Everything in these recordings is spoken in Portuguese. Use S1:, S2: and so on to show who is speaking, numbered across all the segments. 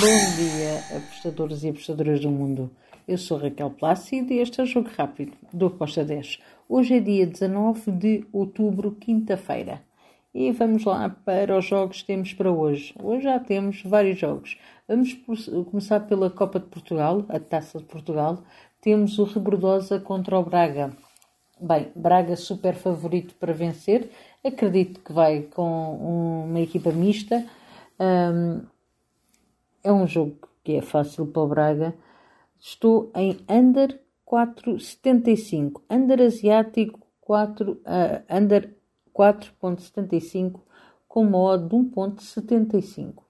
S1: Bom dia, apostadores e apostadoras do mundo. Eu sou Raquel Plácido e este é o Jogo Rápido do Aposta 10. Hoje é dia 19 de outubro, quinta-feira. E vamos lá para os jogos que temos para hoje. Hoje já temos vários jogos. Vamos começar pela Copa de Portugal, a Taça de Portugal. Temos o Rebordosa contra o Braga. Bem, Braga super favorito para vencer. Acredito que vai com uma equipa mista. Um, é um jogo que é fácil para o Braga. Estou em under 4,75. Under asiático 4, uh, under 4,75 com modo de 1,75.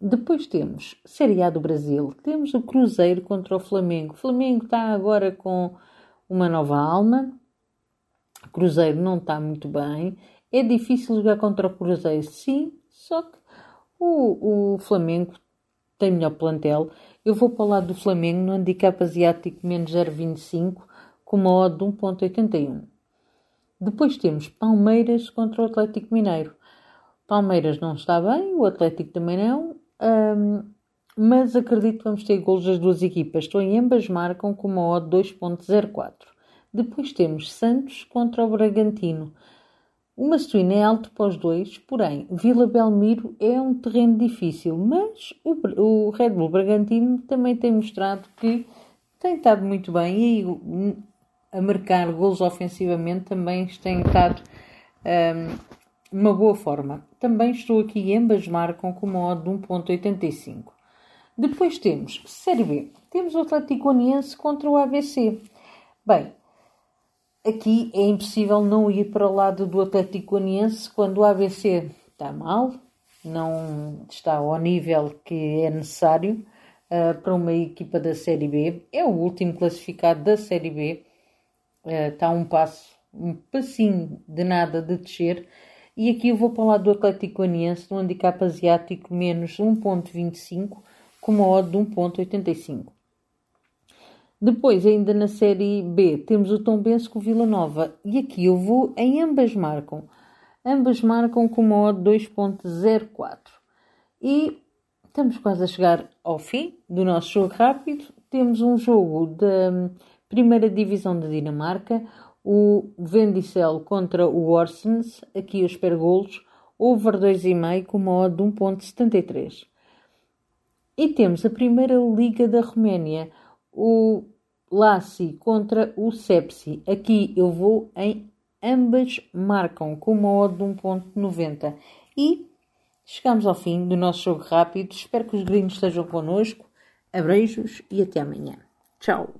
S1: Depois temos Série A do Brasil. Temos o Cruzeiro contra o Flamengo. O Flamengo está agora com uma nova alma. O Cruzeiro não está muito bem. É difícil jogar contra o Cruzeiro, sim, só que o, o Flamengo tem melhor plantel. Eu vou para o lado do Flamengo no handicap asiático menos 0,25 com uma odd de 1,81. Depois temos Palmeiras contra o Atlético Mineiro. Palmeiras não está bem, o Atlético também não, mas acredito que vamos ter golos das duas equipas. Estou em ambas marcam com uma odd 2.04. Depois temos Santos contra o Bragantino. O Mastuíno é alto para os dois, porém, Vila Belmiro é um terreno difícil, mas o, o Red Bull Bragantino também tem mostrado que tem estado muito bem e a marcar gols ofensivamente também tem estado um, uma boa forma. Também estou aqui, ambas marcam com uma odd de 1.85. Depois temos Série B. Temos o Atlético Uniense contra o ABC. Bem, Aqui é impossível não ir para o lado do Atlético Goianiense quando o ABC está mal, não está ao nível que é necessário uh, para uma equipa da Série B. É o último classificado da Série B, uh, está um passo, um passinho de nada de descer. E aqui eu vou para o lado do Atlético Goianiense no handicap asiático menos 1.25 com uma odd de 1.85. Depois, ainda na Série B, temos o Tom Benz com o Vila Nova. E aqui eu vou em ambas marcam. Ambas marcam com uma odd 2.04. E estamos quase a chegar ao fim do nosso jogo rápido. Temos um jogo da primeira divisão da Dinamarca. O Vendicel contra o Orsens. Aqui eu espero golos. Over 2,5 com uma odd de 1.73. E temos a primeira Liga da Roménia o Lassi contra o Sepsi. Aqui eu vou em ambas marcam com uma odd de 1.90. E chegamos ao fim do nosso jogo rápido. Espero que os gringos estejam connosco. Abreijos e até amanhã. Tchau!